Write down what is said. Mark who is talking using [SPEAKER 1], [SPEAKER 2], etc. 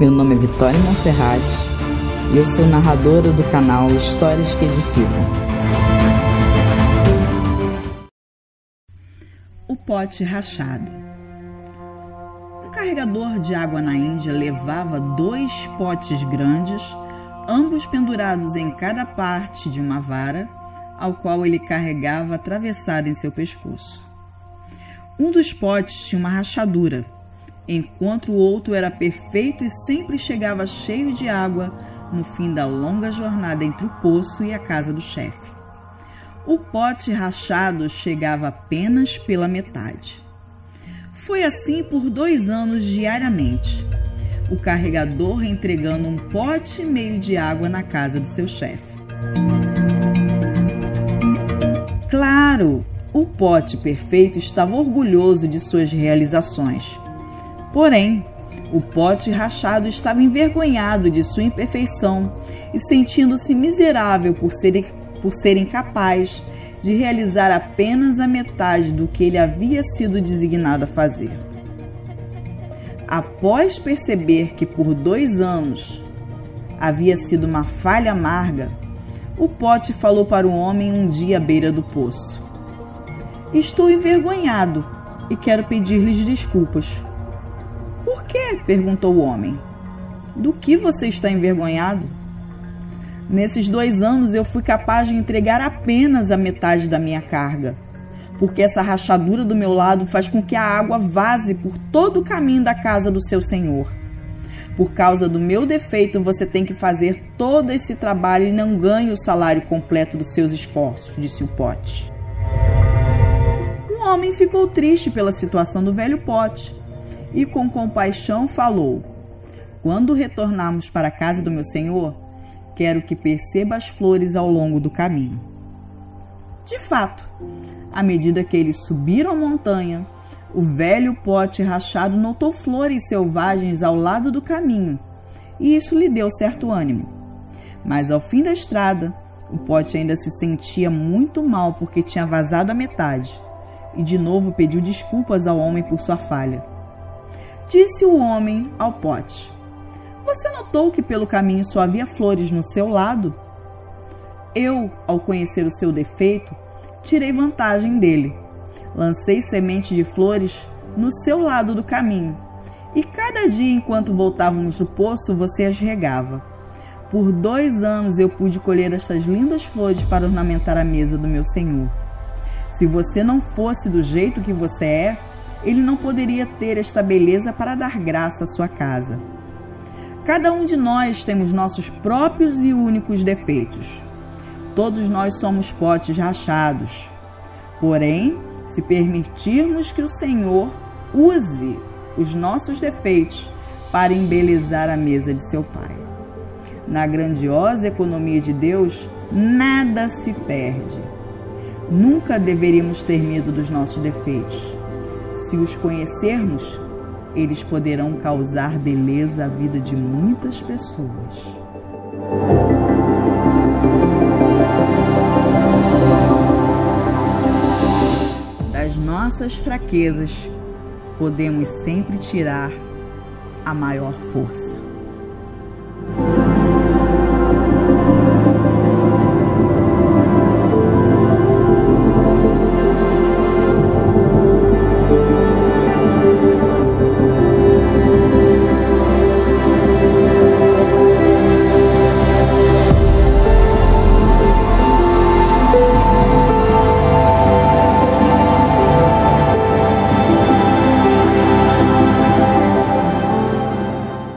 [SPEAKER 1] Meu nome é Vitória Monserrat e eu sou narradora do canal Histórias que Edificam.
[SPEAKER 2] O pote rachado. Um carregador de água na Índia levava dois potes grandes, ambos pendurados em cada parte de uma vara, ao qual ele carregava atravessado em seu pescoço. Um dos potes tinha uma rachadura enquanto o outro era perfeito e sempre chegava cheio de água no fim da longa jornada entre o poço e a casa do chefe. O pote rachado chegava apenas pela metade. Foi assim por dois anos diariamente, o carregador entregando um pote e meio de água na casa do seu chefe. Claro, o pote perfeito estava orgulhoso de suas realizações Porém, o pote rachado estava envergonhado de sua imperfeição e sentindo-se miserável por ser, por ser incapaz de realizar apenas a metade do que ele havia sido designado a fazer. Após perceber que por dois anos havia sido uma falha amarga, o pote falou para o homem um dia à beira do poço: Estou envergonhado e quero pedir-lhes desculpas por quê? perguntou o homem. Do que você está envergonhado? Nesses dois anos eu fui capaz de entregar apenas a metade da minha carga, porque essa rachadura do meu lado faz com que a água vaze por todo o caminho da casa do seu senhor. Por causa do meu defeito, você tem que fazer todo esse trabalho e não ganha o salário completo dos seus esforços, disse o pote. O homem ficou triste pela situação do velho pote e com compaixão falou: Quando retornarmos para a casa do meu senhor, quero que perceba as flores ao longo do caminho. De fato, à medida que eles subiram a montanha, o velho pote rachado notou flores selvagens ao lado do caminho, e isso lhe deu certo ânimo. Mas ao fim da estrada, o pote ainda se sentia muito mal porque tinha vazado a metade, e de novo pediu desculpas ao homem por sua falha. Disse o homem ao pote: Você notou que pelo caminho só havia flores no seu lado? Eu, ao conhecer o seu defeito, tirei vantagem dele. Lancei semente de flores no seu lado do caminho, e cada dia enquanto voltávamos do poço você as regava. Por dois anos eu pude colher estas lindas flores para ornamentar a mesa do meu senhor. Se você não fosse do jeito que você é, ele não poderia ter esta beleza para dar graça à sua casa. Cada um de nós temos nossos próprios e únicos defeitos. Todos nós somos potes rachados. Porém, se permitirmos que o Senhor use os nossos defeitos para embelezar a mesa de seu Pai. Na grandiosa economia de Deus, nada se perde. Nunca deveríamos ter medo dos nossos defeitos se os conhecermos, eles poderão causar beleza à vida de muitas pessoas. Das nossas fraquezas, podemos sempre tirar a maior força.